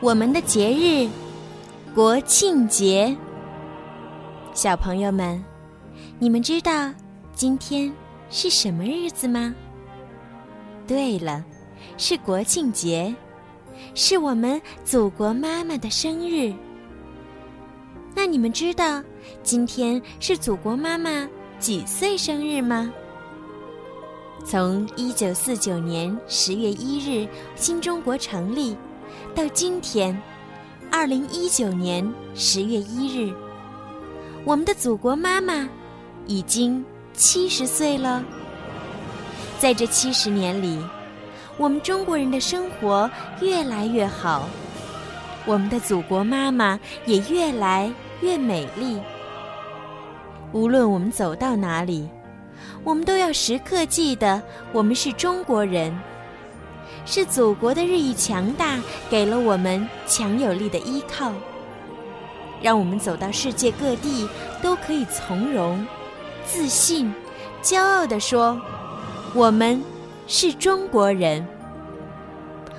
我们的节日——国庆节。小朋友们，你们知道今天是什么日子吗？对了，是国庆节，是我们祖国妈妈的生日。那你们知道今天是祖国妈妈几岁生日吗？从一九四九年十月一日新中国成立，到今天，二零一九年十月一日，我们的祖国妈妈已经七十岁了。在这七十年里，我们中国人的生活越来越好，我们的祖国妈妈也越来越美丽。无论我们走到哪里，我们都要时刻记得，我们是中国人，是祖国的日益强大给了我们强有力的依靠，让我们走到世界各地都可以从容、自信、骄傲地说。我们是中国人，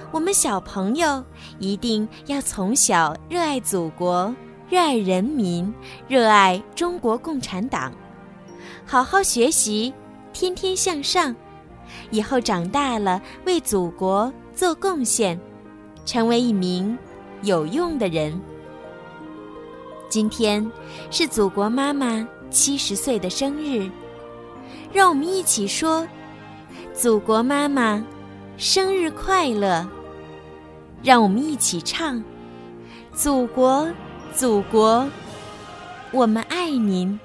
我们小朋友一定要从小热爱祖国、热爱人民、热爱中国共产党，好好学习，天天向上，以后长大了为祖国做贡献，成为一名有用的人。今天是祖国妈妈七十岁的生日，让我们一起说。祖国妈妈，生日快乐！让我们一起唱：祖国，祖国，我们爱您。